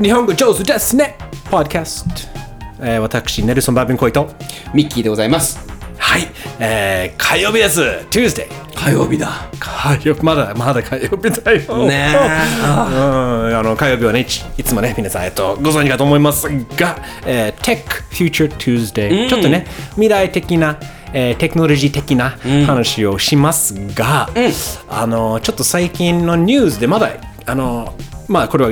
日本語上手ですね。ポッドキャスト、えー、私ネルソン・バービン・コイトミッキーでございます。はい、えー、火曜日です。Tuesday 火曜日だ。火曜日。まだまだ火曜日だよ。ねえ。うん。あの火曜日はねいつもね皆さん、えっと、ご存知かと思いますが、えー、Tech Future Tuesday、ちょっとね未来的なえーテクノロジー的な話をしますが、あのちょっと最近のニュースでまだあのまあこれは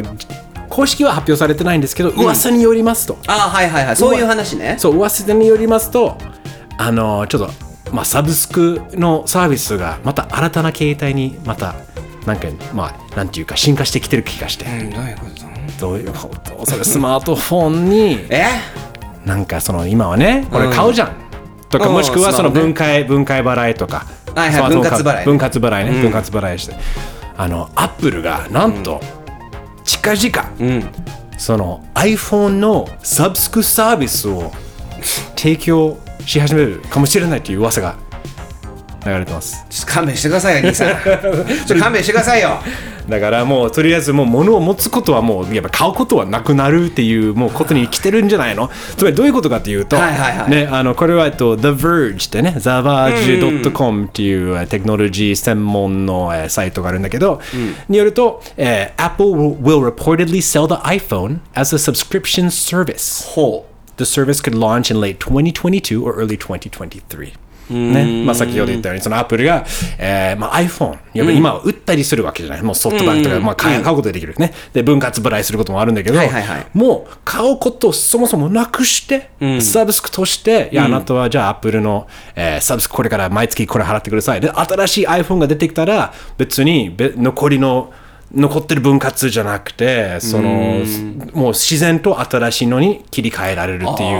公式は発表されてないんですけど、噂によりますと。あはいはいはい。そういう話ね。そう噂によりますとあのちょっと、まあ、サブスクのサービスがまた新たな形態にまたなんかまあなんていうか進化してきてる気がして、うんどういうこと？だどういうこと？それスマートフォンにえ？なんかその今はねこれ買うじゃん、とかうん。もしくはその分解、分解払いとか、はいはい分割払いね。分割払いね、分割払いして。あのアップルがなんと近々、うんその iPhone のサブスクサービスを提供し始めるかもしれないという噂が流れてます。ちょっと勘弁してくださいよ兄さん。ちょっと勘弁してくださいよ。だからもうとりあえずもう物を持つことはもうやっぱ買うことはなくなるっていうもうことに来てるんじゃないの？つまりどういうことかっていうと、はいはいはい。ね、あのこれはえっと The Verge ってね TheVerge.com っていうえーテクノロジー専門のえーサイトがあるんだけど、によると、えー Apple will, reportedly sell the iPhone as a subscription service. ほ The service could launch in late 2022 or early 2023. ね。まあ、先ほど言ったようにそのアップルが、えーまあ、iPhone 今は売ったりするわけじゃない、もうソフトバンクとか、まあ、買うことができるね。で分割払いすることもあるんだけど、もう買うことをそもそもなくして、サブスクとしていやあなたはじゃあアップルの、えーサブスクこれから毎月これ払ってください。で新しい iPhone が出てきたら別にべ残りの残ってる分割じゃなくてそのもう自然と新しいのに切り替えられるっていう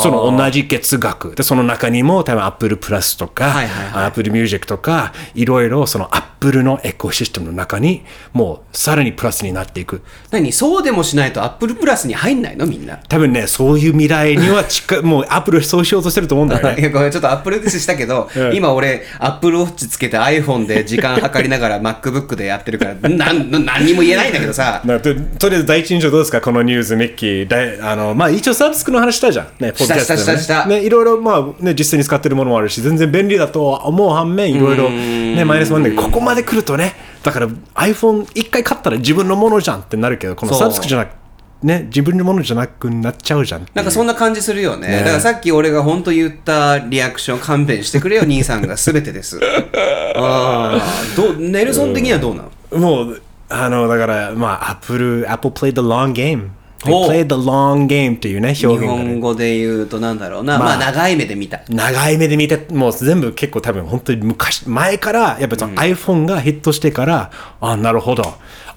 その同じ月額。でその中にも多分 Apple プラスとか、はいはい Apple Music とかいろいろその Apple のエコシステムの中にもうさらにプラスになっていく。何？そうでもしないとアップルプラスに入んないの？みんな。多分ねそういう未来には近い。もう Apple そうしようとしてると思うんだよね。いやごめんちょっとアップルディスしたけど、うん。今俺アップルウォッチつけて iPhone で時間計りながら MacBook でやってるからなん何にも言えないんだけどさ。なととりあえず第一印象どうですか？このニュースミッキー。だいあのまあ一応サブスクの話したじゃん。ねポッドキャストね。したしたした。ねいろいろまあね実際に使ってるものもあるし全然便利だとは思う反面いろいろねマイナスもあるんだけどここまで来るとねだから iPhone 一回買ったら自分のものじゃんってなるけどこのサブスクじゃなくね自分のものじゃなくなっちゃうじゃんなんかそんな感じするよね。ね。だからさっき俺が本当言ったリアクション勘弁してくれよ 兄さんが全てです。ああどうネルソン的にはどうなの？もうあのだからまあ Apple Apple played the long game They played the long game っていうね表日現がね。本語で言うとなんだろうな、まあ、まあ長い目で見た。長い目で見てもう全部結構多分本当に昔前からやっぱその iPhone がヒットしてから、あなるほど。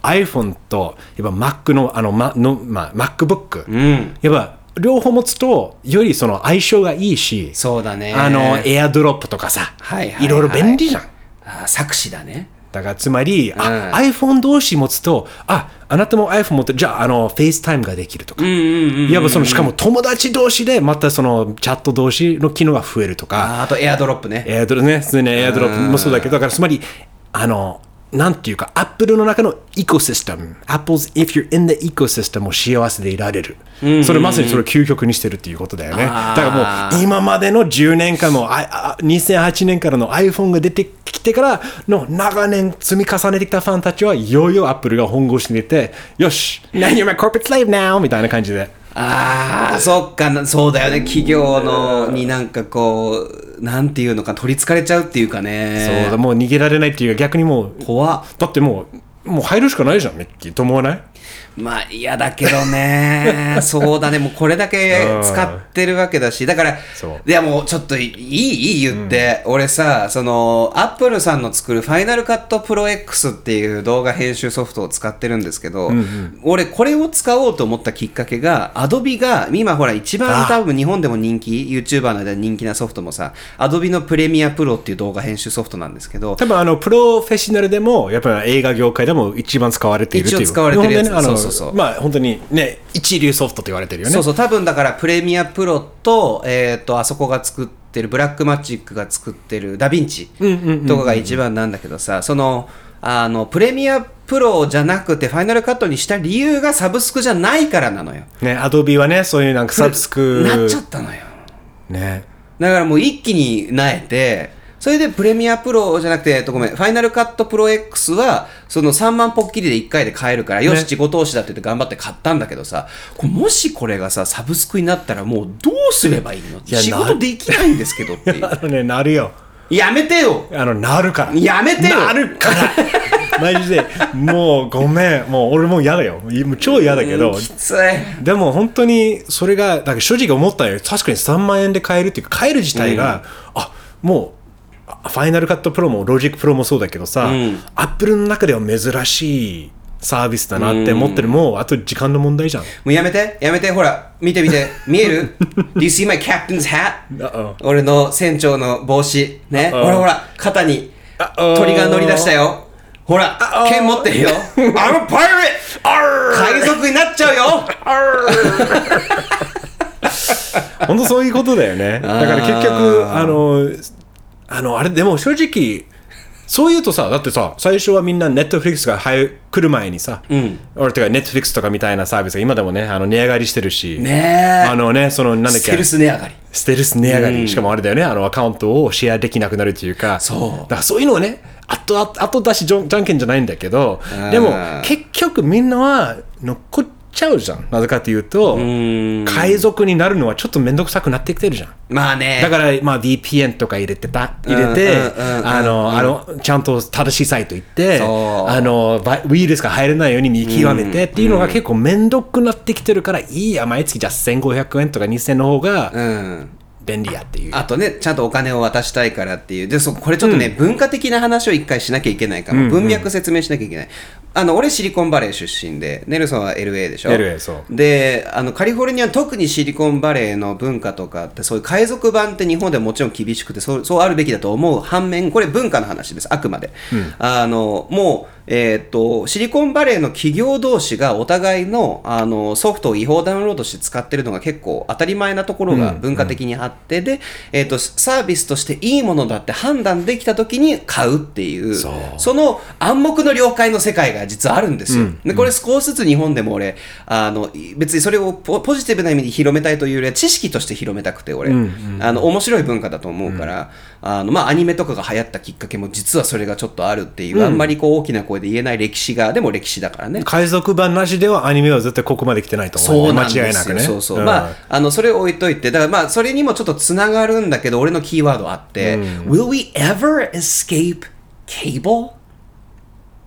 iPhone とやっぱ Mac のあの、まのまあ、MacBook、ん。やっぱ両方持つとよりその相性がいいしそうだね。あのエアドロップとかさ、はいはいはいろいろ便利じゃん。あー作詞だねだからつまり、あうん。iPhone 同士持つとああなたも iPhone 持ってじゃああの FaceTime ができるとか、いわばそのしかも友達同士でまたそのチャット同士の機能が増えるとか、あーあとエアドロップね。エアドロね、普通にエアドロップもそうだけど、だからつまり、あの、なんていうか、アップルの中のエコシステム、Apple's if you're in the ecosystem を幸せでいられる。それまさにそれを究極にしてるっていうことだよね。だからもう、今までの10年間の、ああ2008年からの iPhone が出てきてからの長年積み重ねてきたファンたちはいよいよアップルが本腰に入れて、よし、now you're my corporate slave now! みたいな感じで。ああそっかなそうだよね企業のになんかこうなんていうのか取りつかれちゃうっていうかね。そうだもう逃げられないっていうか逆にもう、怖っ。だってもう、もう入るしかないじゃん、ミッキー。と思わない？まあ嫌だけどね。そうだね。もうこれだけ使ってるわけだし。だからいやもうちょっといいいい言って、俺さそのアップルさんの作るファイナルカットプロ X っていう動画編集ソフトを使ってるんですけど、俺これを使おうと思ったきっかけがアドビが今ほら一番多分日本でも人気 YouTuber の間で人気なソフトもさアドビのプレミアプロっていう動画編集ソフトなんですけど多分あのプロフェッショナルでもやっぱり映画業界でも一番使われているっていう。一応使われてるやつそうそうまあ本当にね一流ソフトと言われてるよねそうそう多分だからプレミアプロと,、えー、とあそこが作ってるブラックマジックが作ってるダヴィンチとかが一番なんだけどさそのあのプレミアプロじゃなくてファイナルカットにした理由がサブスクじゃないからなのよ。ね、アドビはね、そういうなんかサブスク。なっちゃったのよ。ね。だからもう一気になえて、それでプレミアプロじゃなくて、えっとごめん、ファイナルカットプロ X は、その3万ポッキリで1回で買えるから、よし、自己投資だって言って頑張って買ったんだけどさ、もしこれがさ、サブスクになったらもうどうすればいいのや仕事できないんですけどっていう。あのね、なるよ。やめてよあの、なるから。やめてよなるから。マジで、もうごめん。もう俺もう嫌だよ。もう超嫌だけど。きつい。でも本当にそれが、だから正直思ったよ。確かに3万円で買えるっていうか、買える自体が、あ、もう、あファイナルカットプロもロジックプロもそうだけどさ、アップルの中では珍しいサービスだなって思ってる、もうあと時間の問題じゃん。もうやめて、やめて、ほら、見て見て、見える？Do you see my captain's hat? 俺の船長の帽子。ね。ほらほら、肩に.鳥が乗り出したよ。ほら.剣持ってるよ。I'm a pirate! 海賊になっちゃうよ 本当そういうことだよね。だから結局、あの、あの、あれ、でも正直、そう言うとさ、だってさ、最初はみんなネットフリックスが入来る前にさ、俺てかネットフリックスとかみたいなサービスが今でもね、あの値上がりしてるし、ねえ。あのね、その、なんだっけステル、ス値上がり。ステルス値上がり、しかもあれだよね、あのアカウントをシェアできなくなるというか、そう。だからそういうのをね、後後後出しじゃんじゃんけんじゃないんだけどん、でも結局みんなは残っちゃうじゃん。なぜかというと、海賊になるのはちょっとめんどくさくなってきてるじゃん。まあね。だから、まあ、VPN とか入れてた、入れてうんうんうんう、んあの、あの、ちゃんと正しいサイト行って、あの、バイウイルスが入れないように見極めてっていうのが結構めんどくなってきてるから、いいや、毎月じゃあ1500円とか2000円の方がうん。便利やっていう。あとね、ちゃんとお金を渡したいからっていう。で、そこれちょっとね、文化的な話を一回しなきゃいけないから、文脈説明しなきゃいけない。あの、俺シリコンバレー出身で、ネルソンは LA でしょ？LA そう。で、あの、カリフォルニア、特にシリコンバレーの文化とかって、そういう海賊版って日本でももちろん厳しくて、そうそうあるべきだと思う反面、これ文化の話です、あくまで。あの、もう、えーっと、シリコンバレーの企業同士がお互いのあのソフトを違法ダウンロードして使ってるのが結構当たり前なところが文化的にあって、で、えーっと、サービスとしていいものだって判断できた時に買うっていう、そう。の暗黙の了解の世界が実はあるんですよ。で、これ少しずつ日本でも俺、あの、別にそれをポポジティブな意味で広めたいというよりは知識として広めたくて、俺、あの、面白い文化だと思うから、あの、まあ、アニメとかが流行ったきっかけも実はそれがちょっとあるっていう、あんまりこう大きな声で言えない歴史が、でも歴史だからね。海賊版なしではアニメは絶対ここまで来てないと思う、そうなんですよ間違いなくね。そうそう。んまあ、あの、それを置いといて、だからまあ、それにもちょっとつながるんだけど、俺のキーワードあって、Will we ever escape cable?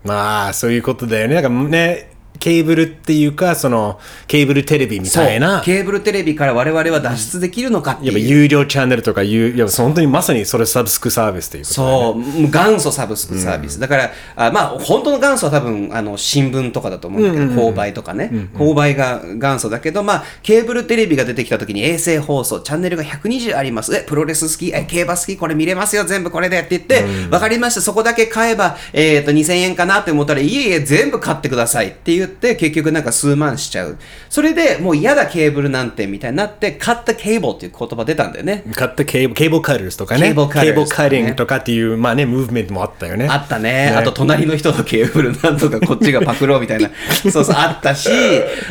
まあ、そういうことだよね。なんかね、ケーブルっていうか、その、ケーブルテレビみたいな、ケーブルテレビから我々は脱出できるのかってやっぱいう。有料チャンネルとかいう、いや本当にまさにそれサブスクサービスということねそう、元祖サブスクサービス。だから、あまあ、本当の元祖は多分、あの、新聞とかだと思うんだけど、購買とかね。購買が元祖だけど、まあ、ケーブルテレビが出てきた時に衛星放送、チャンネルが120あります。え、プロレス好き？え、競馬好き？これ見れますよ、全部これでって言って、わ、かりました、そこだけ買えば、えっ、と、2000円かなって思ったら、いえいえ、全部買ってくださいって言って、結局なんか数万しちゃう。それでもう嫌だケーブルなんてみたいになって、 cut the cable っていう言葉出たんだよね。 cut the cable、cable cutters とかね。 cable cutters cable cutting とかっていう、まあね、ムーブメントもあったよね。あったね。ね。あと隣の人のケーブルなんとかこっちがパクろうみたいな。そうそうあったし。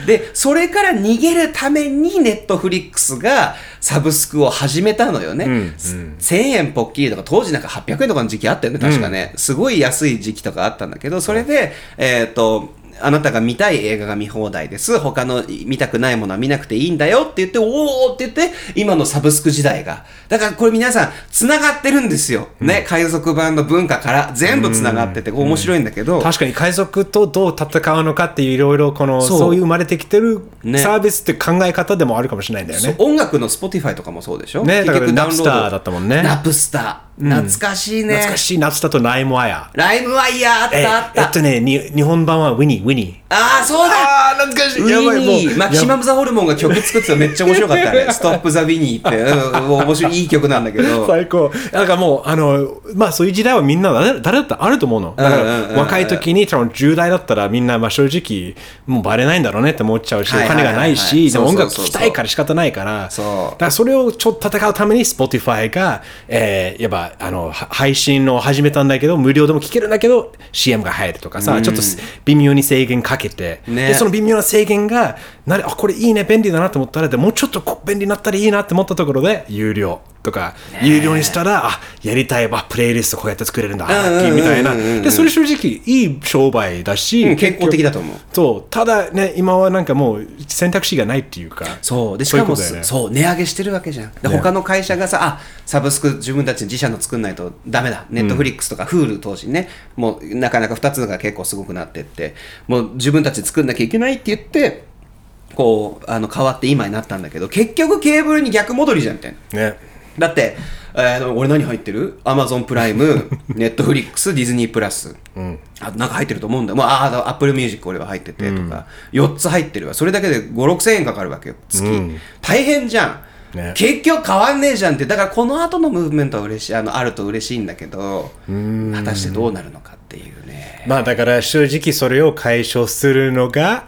でそれから逃げるためにネットフリックスがサブスクを始めたのよね、1000円ポッキリとか当時なんか800円とかの時期あったよね。確かね、すごい安い時期とかあったんだけどそれでえっ、とあなたが見たい映画が見放題です。他の見たくないものは見なくていいんだよって言って、おーって言って、今のサブスク時代が。だからこれ皆さん、繋がってるんですよ。ね、海賊版の文化から全部繋がってて、面白いんだけど、確かに海賊とどう戦うのかっていういろいろこのそうそういう生まれてきてるねサービスって考え方でもあるかもしれないんだよね。そう音楽の Spotify とかもそうでしょ？ねだからダウンロード Napster だったもんねナプスター。懐かしいね。懐かしい。夏だとライムワイヤー。ライムワイヤーあっえたあった。えっとねに日本版はウィニー、ウィニー。ああ、そうだあー懐かしい。ウィニーマキシマム・ザ・ホルモンが曲作ってたのめっちゃ面白かったね。ストップ・ザ・ウィニーって。うん、面白い、いい曲なんだけど。最高。なんかもう、あの、まあそうい。う時代はみんな誰誰だったらあると思うの。だから若い。時に、多分10代だったらみんな、まあ正直、もうバレない。んだろうねって思っちゃうし、お金がない。し、でも音楽聴きたいから仕方ないから、そうだからそれをちょっと戦うために Spotify が、えー、やっぱああのは配信を始めたんだけど無料でも聞けるんだけど CM が入るとかさ、ちょっと微妙に制限かけて、ね。でその微妙な制限がなれあこれいいね便利だなと思ったらでもうちょっと便利になったらいいなって思ったところで有料とか、有料にしたらあやりたいわプレイリストこうやって作れるんだ、みたいな。でそれ正直いい商売だし、うん健康的だと思う。そうただね今はなんかもう選択肢がないっていうかそう。でしかもそうねそう値上げしてるわけじゃん。で、他の会社がさあサブスク自分たち自社の作んないとダメだ。ネットフリックスとか Hulu 投資ね、もうなかなか2つのが結構すごくなってって。もう自分たちで作んなきゃいけないって言ってこうあの変わって今になったんだけど結局ケーブルに逆戻りじゃんみたいな。ねだって、えー俺何入ってる？アマゾンプライム、ネットフリックス、ディズニープラス。あなんか入ってると思うんだよ。もうああ、アップルミュージック俺は入っててとか、4つ入ってるわ。それだけで5、6千円かかるわけよ、月。大変じゃん。ね結局変わんねえじゃんって。だからこの後のムーブメントは嬉しい、あの、あると嬉しいんだけど、果たしてどうなるのかっていうね。まあだから正直それを解消するのが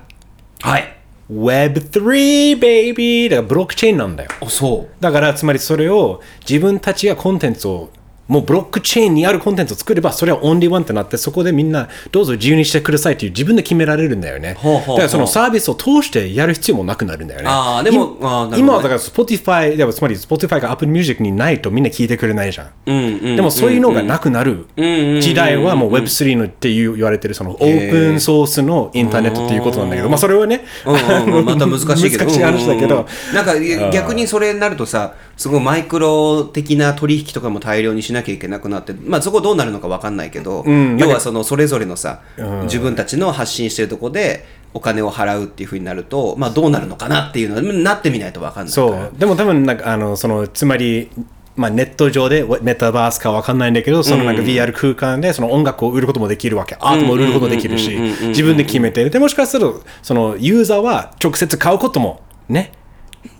はい。Web3 ベイビーだからブロックチェーンなんだよあ、そう。だからつまりそれを自分たちがコンテンツをもうブロックチェーンにあるコンテンツを作ればそれはオンリーワンってなってそこでみんなどうぞ自由にしてくださいっていう自分で決められるんだよね。だからそのサービスを通してやる必要もなくなるんだよね。あーでも今あね。今はだから Spotify でもつまり Spotify が Apple Music にないとみんな聞いてくれないじゃん、でもそういうのがなくなる時代はもう Web3 のっていう言われてるそのオープンソースのインターネットっていうことなんだけどまあそれはねうんうんうん。また難しいけど。難しい話だけど、うんうんうん。なんか逆にそれになるとさすごいマイクロ的な取引とかも大量にしなきゃいけなくなってまあそこどうなるのか分かんないけど、要はそのそれぞれのさ、自分たちの発信してるとこでお金を払うっていうふうになるとまあどうなるのかなっていうのはなってみないと分かんないそう。でも多分なんかあのそのつまりまあ、ネット上でメタバースかわかんないんだけどそのなんか VR 空間でその音楽を売ることもできるわけ、アートも売ることもできるし自分で決めてでもしかするとそのユーザーは直接買うこともね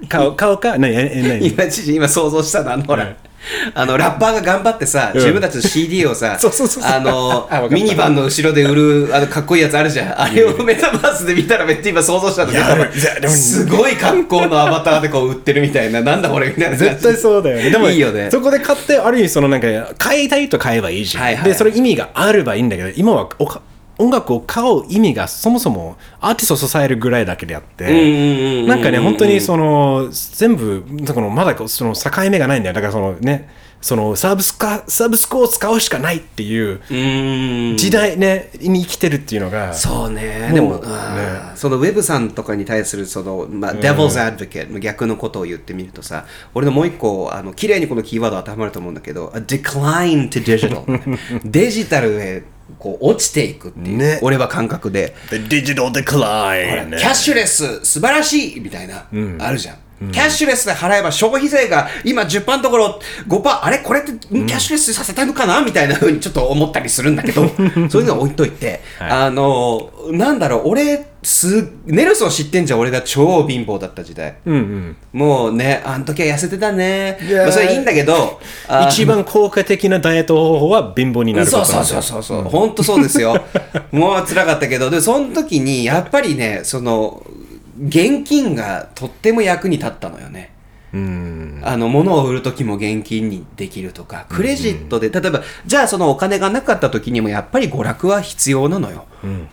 買う買うか何え何？今知事今想像したのあのほら、あのラッパーが頑張ってさ、自分たちの CD をさあのミニバンの後ろで売るあのかっこいいやつあるじゃん。あれをメタバースで見たらめっちゃ今想像したの。ねすごい格好のアバターでこう売ってるみたいななんだこれみたいな。絶対そうだよね。でも、いいよね。そこで買って、ある意味、そのなんか、買いたいと買えばいいじゃん。で、それ意味があればいいんだけど、今はおか音楽を買う意味がそもそもアーティストを支えるぐらいだけであって、なんかね、本当にその、全部、このまだその境目がないんだよ。だからそのね、そのサービスか、サービスコを使うしかないっていう時代ね、に生きてるっていうのが、そうね。でも、ね。そのウェブさんとかに対するその、まあ、devil's advocate 逆のことを言ってみるとさ俺のもう一個あの綺麗にこのキーワード当てはまると思うんだけど decline to digital デジタルへこう落ちていくっていう、ね。俺は感覚で。The Digital Decline ねキャッシュレス素晴らしいみたいな、あるじゃん。キャッシュレスで払えば消費税が今10%のところ5%あれ？これってんキャッシュレスさせたのかな？みたいな風にちょっと思ったりするんだけど そういうのは置いといて、あのなんだろう俺すネルソン知ってんじゃん？俺が超貧乏だった時代、もうねあの時は痩せてたね。まあ、それいいんだけどあ一番効果的なダイエット方法は貧乏になるこそうそとなんだよ。うそうそうそう、本当そうですよ。もう辛かったけど。でその時にやっぱりねその現金がとっても役に立ったのよね。あの物を売る時も現金にできるとかクレジットで、例えばじゃあそのお金がなかった時にもやっぱり娯楽は必要なのよ、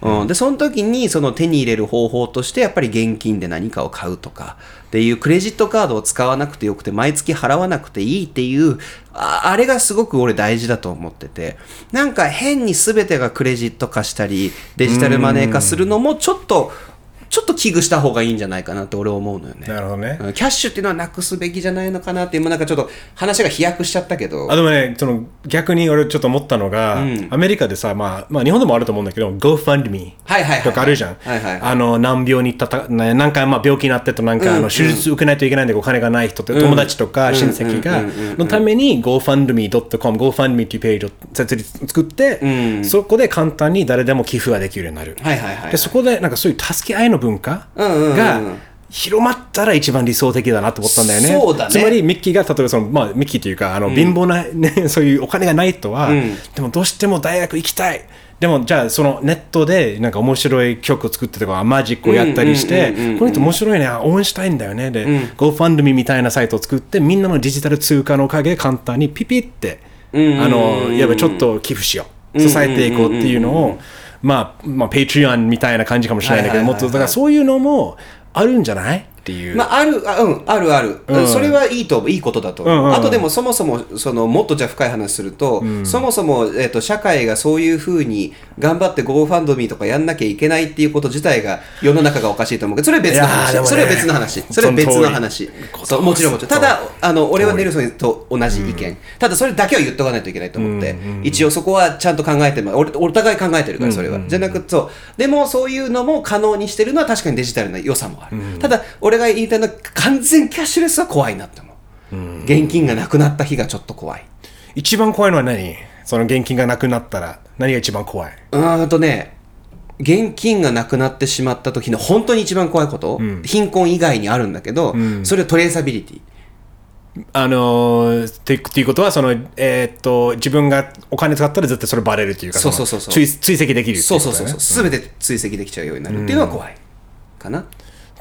うん。でその時にその手に入れる方法としてやっぱり現金で何かを買うとかっていうクレジットカードを使わなくてよくて毎月払わなくていいっていうああれがすごく俺大事だと思ってて。なんか変に全てがクレジット化したりデジタルマネー化するのもちょっとちょっと危惧した方がいいんじゃないかなって俺は思うのよね。なるほどね。うんキャッシュっていうのはなくすべきじゃないのかなって今なんかちょっと話が飛躍しちゃったけど。あでもね、その逆に俺ちょっと思ったのが、アメリカでさ、まあ、まあ日本でもあると思うんだけど、GoFundMe はいはいはいとかあるじゃん。はいはいはい。あの難病にたた、ね、なんかまあ病気になってとなんか、あの手術受けないといけないんでお金がない人って、友達とか親戚が、のために GoFundMe.com、GoFundMe っていうページを設立作って、そこで簡単に誰でも寄付ができるようになる。はいはいはい。でそこでなんかそういう助け合いの文化が広まったら一番理想的だなと思ったんだよね。そうだね。つまりミッキーが例えばその、まあ、ミッキーというかあの、貧乏な、ね、そういうお金がない人は、でもどうしても大学行きたい。でもじゃあそのネットでなんか面白い曲を作ってとかマジックをやったりしてこの人面白いね応援したいんだよね。で、GoFundMe みたいなサイトを作ってみんなのデジタル通貨のおかげで簡単にピピってうんあのやっぱちょっと寄付しよう。支えていこうっていうのをまあまあペイトリオンみたいな感じかもしれないんだけどもっとだからそういうのもあるんじゃない？っていう、まあ、ある、あうん、あるある、それはいいと、いいことだと思う。うんうんうんあとでも、そもそも、その、もっとじゃあ深い話すると、そもそも、えっ、と、社会がそういうふうに頑張って GoFundMe とかやんなきゃいけないっていうこと自体が、世の中がおかしいと思うけど、それは別の話。ねそれは別の話。それは別の話。そう、もちろんもちろん。ただ、あの、俺はネルソンと同じ意見。ただ、それだけは言っとかないといけないと思って、一応そこはちゃんと考えても、俺お互い考えてるから、それは。じゃなくて、そう。でも、そういうのも可能にしてるのは確かにデジタルな良さもある。ただ、俺が言いたいのは、完全キャッシュレスは怖いなって思う。現金がなくなった日がちょっと怖い。一番怖いのは何？その現金がなくなったら何が一番怖い？うーんとね、現金がなくなってしまった時の本当に一番怖いこと、貧困以外にあるんだけど、それはトレーサビリティ。あのー、ってっていうことはその、えーっと自分がお金使ったら絶対それバレるというかそうそうそうそうの追追跡できるうねそうそうそう。すべて追跡できちゃうようになるっていうのは怖い。かな。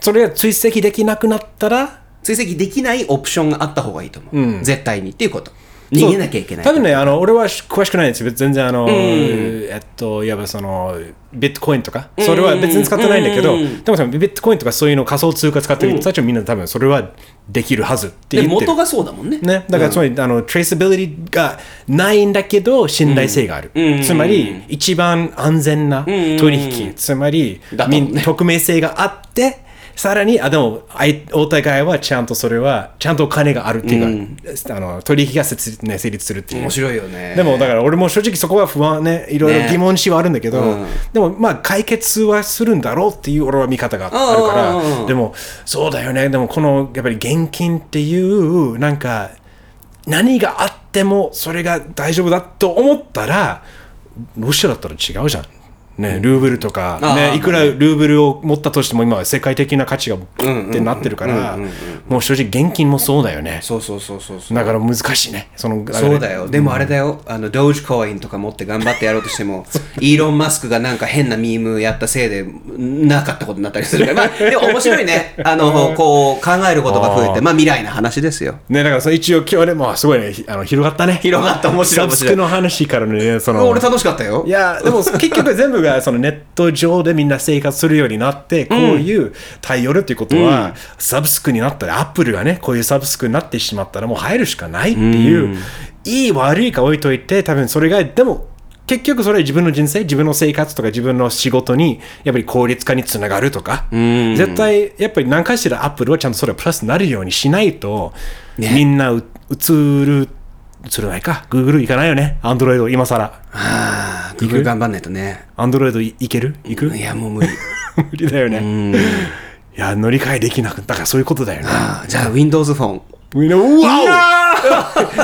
それが追跡できなくなったら追跡できないオプションがあった方がいいと思う。絶対にっていうこと。逃げなきゃいけない。多分ね、あの俺は詳しくないんですよ。全然あの、えっと、いわばその、ビットコインとか、それは別に使ってないんだけど、でも多分ビットコインとかそういうの仮想通貨使ってる人たちはみんな多分それはできるはずってで言ってる。元がそうだもんね。ね、だからつまり、あのトレーサビリティがないんだけど信頼性がある、つまり一番安全な取引、つまり、匿名性があってさらにあでもあいお互いはちゃんとそれはちゃんとお金があるっていうか、あの取引が設立,、ね、成立するっていう。面白いよね。でもだから俺も正直そこは不安ねいろいろ疑問視はあるんだけど、うん。でもまあ解決はするんだろうっていう俺は見方があるかうんうんうんらでもそうだよね。でもこのやっぱり現金っていうなんか何があってもそれが大丈夫だと思ったらロシアだったら違うじゃん。ね、ルーブルとか、あね、ーいくらルーブルを持ったとしても今は世界的な価値がってなってるからもう正直現金もそうだよねそうそうそうそうそう。だから難しいねそのそうだよ。でもあれだよ。あの、ドージコインとか持って頑張ってやろうとしても、イーロン・マスクがなんか変なミームやったせいで、なかったことになったりするから。まあ、でも面白いね。あの、こう、考えることが増えて、まあ未来の話ですよ。ね、だからその一応今日でもすごいね、ひあの広がったね。広がった面白い面白いの話からね、その。俺楽しかったよい。や、でも結局全部がそのネット上でみんな生活するようになって、こういう対応るっていうことは、サブスクになったら、アップルがね、こういうサブスクになってしまったらもう入るしかないっていう、いい悪いか置いといて、多分それが、でも、結局それは自分の人生、自分の生活とか自分の仕事にやっぱり効率化につながるとか、絶対やっぱり何かしらアップルはちゃんとそれがプラスになるようにしないと、みんなう映る、映らないか、Google 行かないよね、Android 今更。ああ、頑張んないとね。Android いいける行くいや、もう無理。無理だよね。いや、乗り換えできなくだからそういうことだよね。じゃあ、Windows フォン。We know, wow!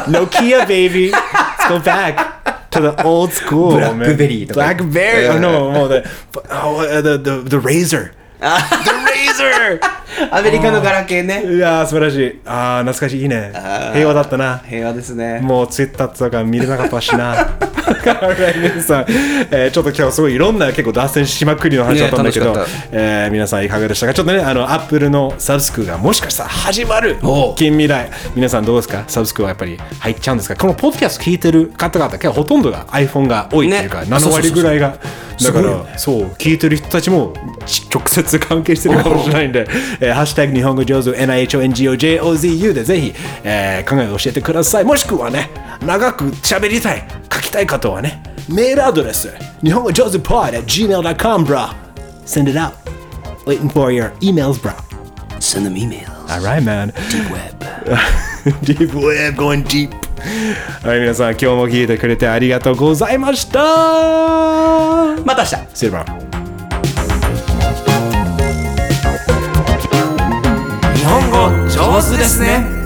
Nokia, baby. Let's go back to the old school. man. Blackberry とか Blackberry. Oh, no, no, the, oh, uh, the, the, the Razor. the Razor! アメリカのガラケーね。いやー、素晴らしい。あー、懐かしい。いいね。平和だったな。平和ですね。もうツイッターとか見れなかったしな。はい皆さん、えーちょっと今日すごいいろんな結構脱線しまくりの話だったんだけど、ねえー皆さんいかがでしたか？ちょっとね、あの、アップルのサブスクがもしかしたら始まる近未来。皆さんどうですか？サブスクはやっぱり入っちゃうんですか？このポッドキャスト聞いてる方々、結構ほとんどが iPhone が多いっていうか、ね7割ぐらいが。だからそう聞いてる人たちもち直接関係してるかもしれないんで、えーハッシュタグ日本語上手 NIHONGOJOZU でぜひ、えー考えを教えてください。もしくはね、長く喋りたい、書きたい方はね、メールアドレス、日本語上手 pod at gmail.com, bro. Send it out. Waiting for your emails, bro. Send them emails. Alright, man. Web. deep web, going deep. はい、皆さん、今日も聞いてくれてありがとうございました。また明日 See you tomorrow. 上手ですね。